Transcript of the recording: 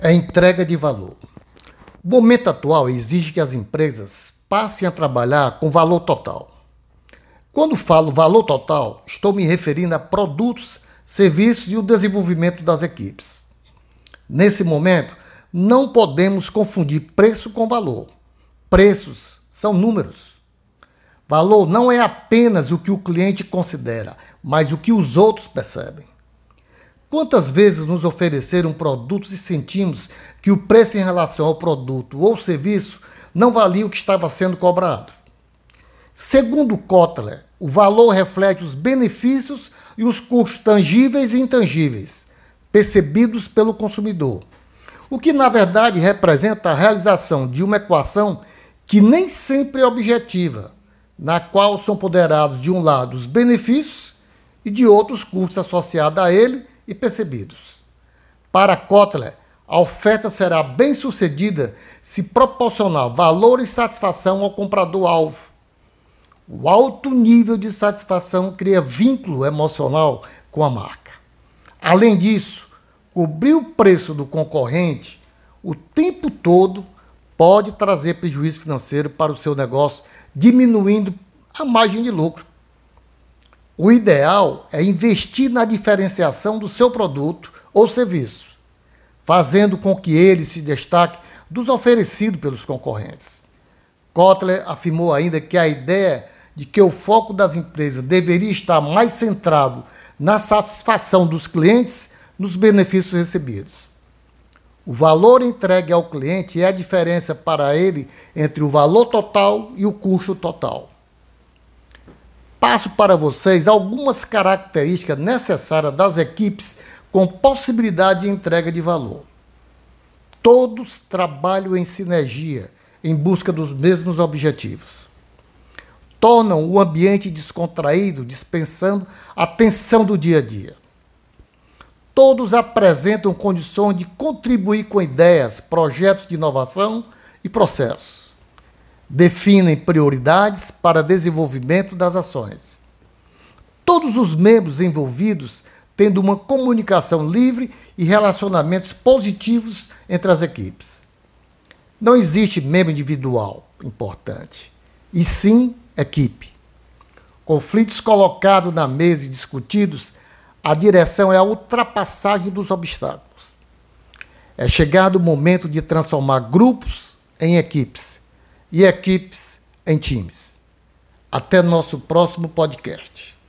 é entrega de valor. O momento atual exige que as empresas passem a trabalhar com valor total. Quando falo valor total, estou me referindo a produtos, serviços e o desenvolvimento das equipes. Nesse momento, não podemos confundir preço com valor. Preços são números. Valor não é apenas o que o cliente considera, mas o que os outros percebem. Quantas vezes nos ofereceram produtos e sentimos que o preço em relação ao produto ou serviço não valia o que estava sendo cobrado? Segundo Kotler, o valor reflete os benefícios e os custos tangíveis e intangíveis percebidos pelo consumidor, o que na verdade representa a realização de uma equação que nem sempre é objetiva, na qual são ponderados de um lado os benefícios e de outro os custos associados a ele e percebidos. Para Kotler, a oferta será bem sucedida se proporcionar valor e satisfação ao comprador-alvo. O alto nível de satisfação cria vínculo emocional com a marca. Além disso, cobrir o preço do concorrente o tempo todo pode trazer prejuízo financeiro para o seu negócio, diminuindo a margem de lucro. O ideal é investir na diferenciação do seu produto ou serviço, fazendo com que ele se destaque dos oferecidos pelos concorrentes. Kotler afirmou ainda que a ideia de que o foco das empresas deveria estar mais centrado na satisfação dos clientes nos benefícios recebidos. O valor entregue ao cliente é a diferença para ele entre o valor total e o custo total passo para vocês algumas características necessárias das equipes com possibilidade de entrega de valor. Todos trabalham em sinergia em busca dos mesmos objetivos. Tornam o ambiente descontraído, dispensando a tensão do dia a dia. Todos apresentam condições de contribuir com ideias, projetos de inovação e processos definem prioridades para desenvolvimento das ações. Todos os membros envolvidos tendo uma comunicação livre e relacionamentos positivos entre as equipes. Não existe membro individual importante, e sim equipe. Conflitos colocados na mesa e discutidos, a direção é a ultrapassagem dos obstáculos. É chegado o momento de transformar grupos em equipes e equipes em times. Até nosso próximo podcast.